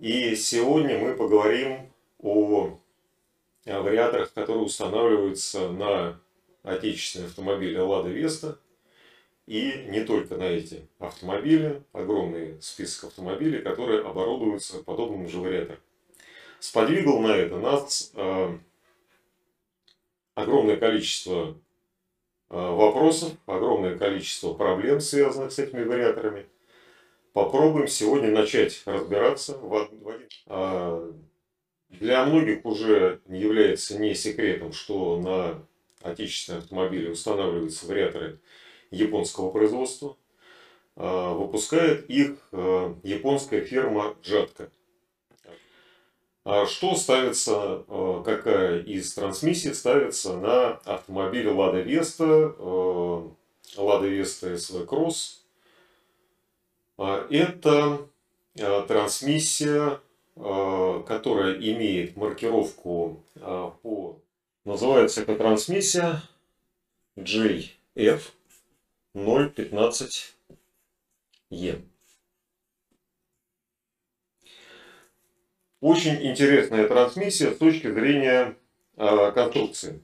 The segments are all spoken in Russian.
И сегодня мы поговорим о вариаторах, которые устанавливаются на отечественные автомобили Лада Веста. И не только на эти автомобили, огромный список автомобилей, которые оборудуются подобным же вариатором. Сподвигал на это нас э, огромное количество э, вопросов, огромное количество проблем, связанных с этими вариаторами. Попробуем сегодня начать разбираться в один. Э, для многих уже является не секретом, что на отечественные автомобили устанавливаются вариаторы японского производства. Выпускает их японская фирма Джатка. А что ставится, какая из трансмиссий ставится на автомобиле Vesta, э, Lada Vesta SV Cross? А, это э, трансмиссия, которая имеет маркировку по... Называется эта трансмиссия JF015E. Очень интересная трансмиссия с точки зрения конструкции.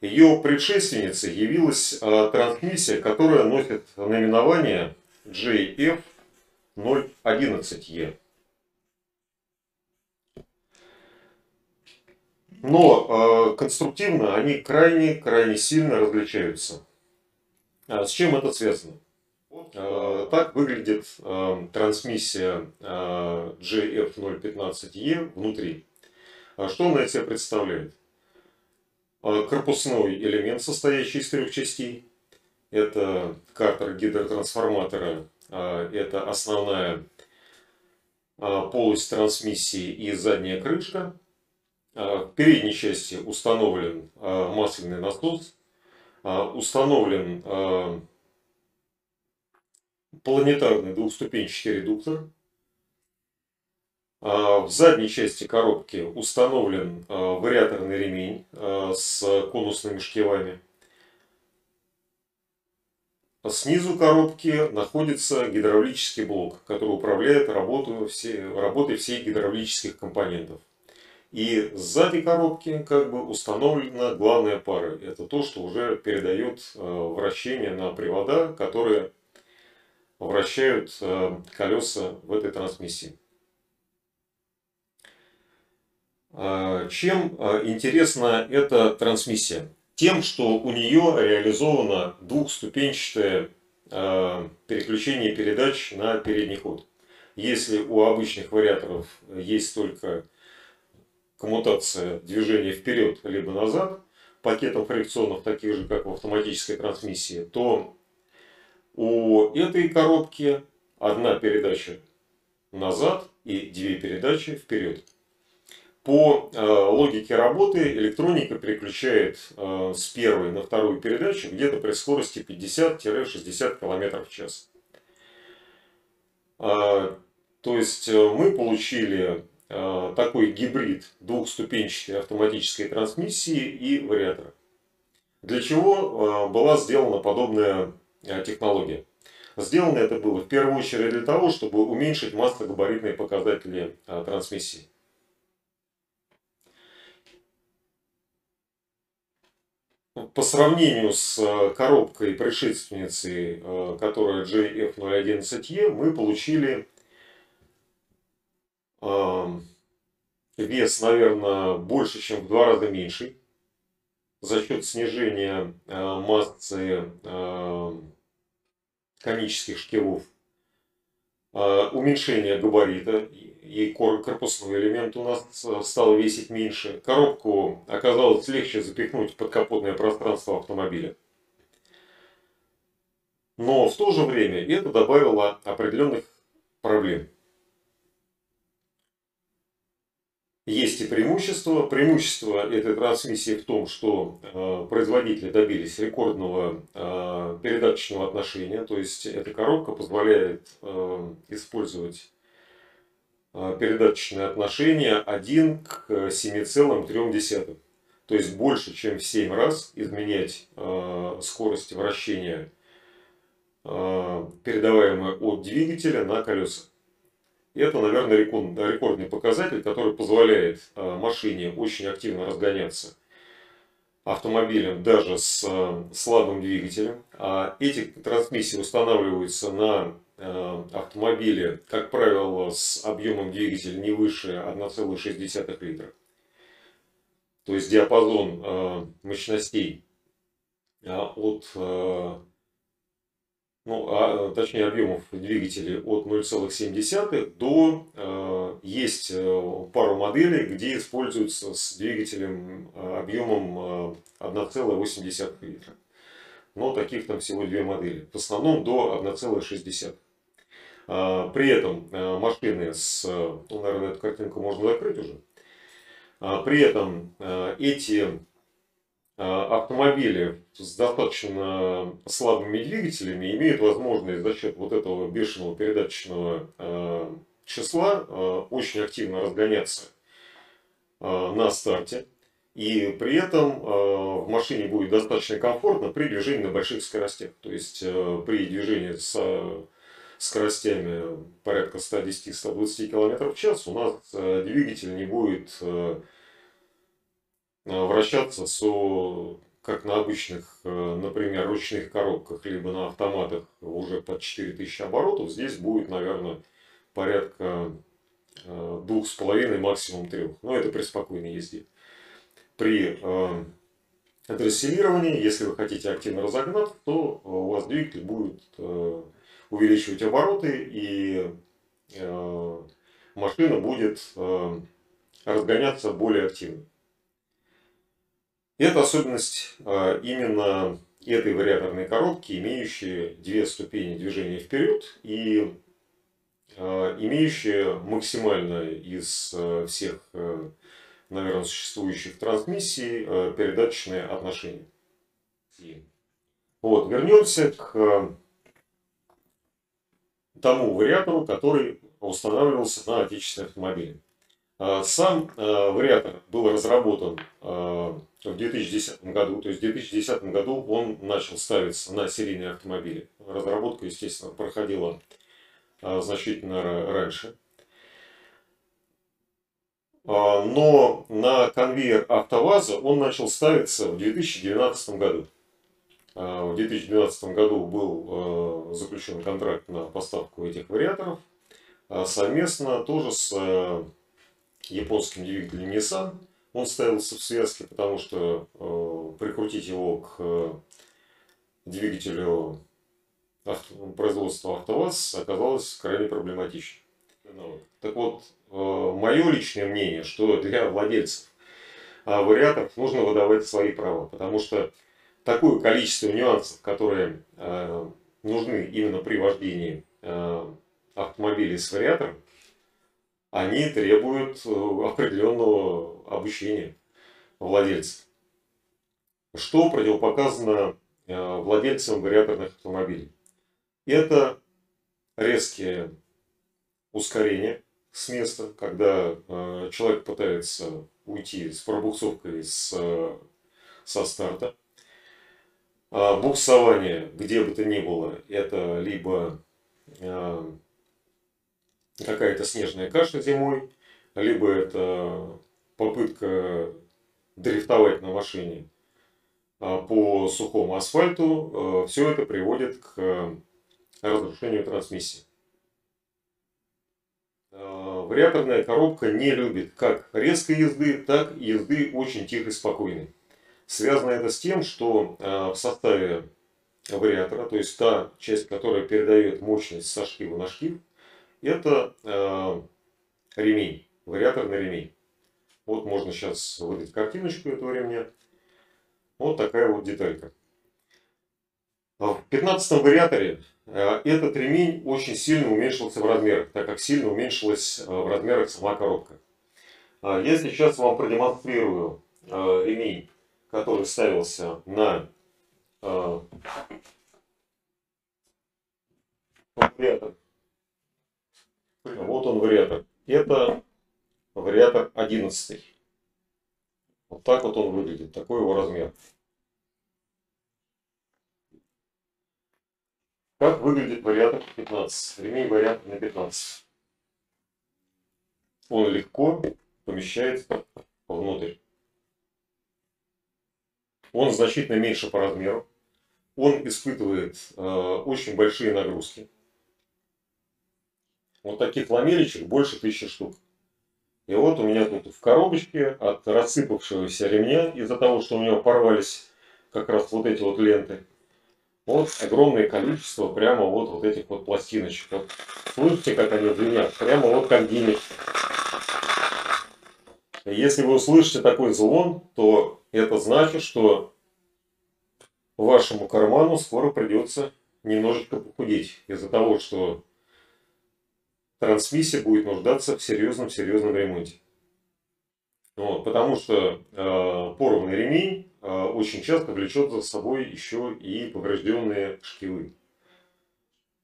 Ее предшественницей явилась трансмиссия, которая носит наименование JF011E. Но э, конструктивно они крайне-крайне сильно различаются. А с чем это связано? Э, так выглядит э, трансмиссия GF015E э, внутри. А что она из себя представляет? Корпусной элемент, состоящий из трех частей. Это картер гидротрансформатора, это основная полость трансмиссии и задняя крышка. В передней части установлен масляный насос, установлен планетарный двухступенчатый редуктор. А, в задней части коробки установлен а, вариаторный ремень а, с конусными шкивами. Снизу коробки находится гидравлический блок, который управляет работой, все, работой всех гидравлических компонентов. И сзади коробки как бы установлена главная пара. Это то, что уже передает вращение на привода, которые вращают э, колеса в этой трансмиссии. А, чем э, интересна эта трансмиссия? Тем, что у нее реализовано двухступенчатое э, переключение передач на передний ход. Если у обычных вариаторов есть только коммутация движения вперед либо назад, пакетом фрикционов, таких же как в автоматической трансмиссии, то у этой коробки одна передача назад и две передачи вперед. По э, логике работы электроника переключает э, с первой на вторую передачу где-то при скорости 50-60 км в час. Э, то есть э, мы получили такой гибрид двухступенчатой автоматической трансмиссии и вариатора. Для чего была сделана подобная технология. Сделано это было в первую очередь для того, чтобы уменьшить массогабаритные показатели трансмиссии. По сравнению с э, коробкой предшественницей, которая JF011E, мы получили вес, наверное, больше, чем в два раза меньший за счет снижения массы конических шкивов, уменьшение габарита и корпусной элемент у нас э, стал весить меньше. Коробку оказалось легче запихнуть в подкапотное пространство автомобиля. Но в то же время это добавило определенных проблем. Есть и преимущество. Преимущество этой трансмиссии в том, что э, производители добились рекордного э, передаточного отношения. То есть эта коробка позволяет э, использовать э, передаточное отношение 1 к 7,3. То есть больше, чем в 7 раз изменять э, скорость вращения, э, передаваемую от двигателя на колеса. Это, наверное, рекордный показатель, который позволяет машине очень активно разгоняться автомобилем даже с слабым двигателем. А эти трансмиссии устанавливаются на автомобиле, как правило, с объемом двигателя не выше 1,6 литра. То есть диапазон мощностей от ну, а, точнее объемов двигателей от 0,7 до э, есть э, пару моделей, где используются с двигателем э, объемом э, 1,8 литра. Но таких там всего две модели. В основном до 1,6. Э, при этом э, машины с, ну, наверное, эту картинку можно закрыть уже. Э, при этом э, эти а, автомобили с достаточно слабыми двигателями имеют возможность за счет вот этого бешеного передаточного а, числа а, очень активно разгоняться на старте. И при этом в машине будет достаточно комфортно при движении на больших скоростях. То есть при движении с скоростями порядка 110-120 км в час у нас двигатель не будет Э, вращаться со, как на обычных, э, например, ручных коробках, либо на автоматах уже под 4000 оборотов, здесь будет, наверное, порядка э, двух с половиной, максимум трех. Но это при спокойной езде. При дросселировании, если вы хотите активно разогнать, то у вас двигатель будет увеличивать обороты и машина будет разгоняться более активно. Это особенность а, именно этой вариаторной коробки, имеющей две ступени движения вперед и а, имеющая максимально из а, всех, наверное, существующих трансмиссий передаточные отношения. Вот, вернемся к тому вариатору, который устанавливался на отечественные автомобили. Сам вариатор был разработан в 2010 году. То есть в 2010 году он начал ставиться на серийные автомобили. Разработка, естественно, проходила а, значительно раньше. А, но на конвейер АвтоВАЗа он начал ставиться в 2012 году. А, в 2012 году был заключен контракт на поставку этих вариаторов совместно тоже с японским двигателем Nissan. Он ставился в связке, потому что э, прикрутить его к э, двигателю авто, производства АвтоВАЗ оказалось крайне проблематично. Так вот, э, мое личное мнение, что для владельцев э, вариаторов нужно выдавать свои права, потому что такое количество нюансов, которые э, нужны именно при вождении э, автомобилей с вариатором, они требуют э, определенного обучения владельца. Что противопоказано э, владельцам вариаторных автомобилей? Это резкие ускорения с места, когда э, человек пытается уйти с пробуксовкой с, со старта. А буксование, где бы то ни было, это либо какая-то снежная каша зимой, либо это попытка дрифтовать на машине а, по сухому асфальту, а, все это приводит к разрушению трансмиссии. А, вариаторная коробка не любит как резкой езды, так и езды очень тихой, спокойной. Связано это с тем, что в составе вариатора, то есть та часть, которая передает мощность со шкива на шкив, это э, ремень, вариаторный ремень. Вот можно сейчас выдать картиночку этого ремня. Вот такая вот деталька. В 15 вариаторе э, этот ремень очень сильно уменьшился в размерах, так как сильно уменьшилась э, в размерах сама коробка. А я сейчас вам продемонстрирую э, ремень, который ставился на вариатор он вариатор. Это вариатор 11. Вот так вот он выглядит. Такой его размер. Как выглядит вариатор 15? Ремень вариатор на 15. он легко помещается внутрь. Он значительно меньше по размеру. Он испытывает э, очень большие нагрузки. Вот таких ламелечек больше тысячи штук. И вот у меня тут в коробочке от рассыпавшегося ремня, из-за того, что у него порвались как раз вот эти вот ленты, вот огромное количество прямо вот, вот этих вот пластиночек. Вот, слышите, как они звенят? Прямо вот как гимик. Если вы услышите такой звон, то это значит, что вашему карману скоро придется немножечко похудеть. Из-за того, что трансмиссия будет нуждаться в серьезном-серьезном ремонте. Вот, потому что э, порванный ремень э, очень часто влечет за собой еще и поврежденные шкивы,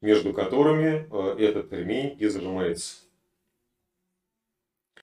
между которыми э, этот ремень и зажимается.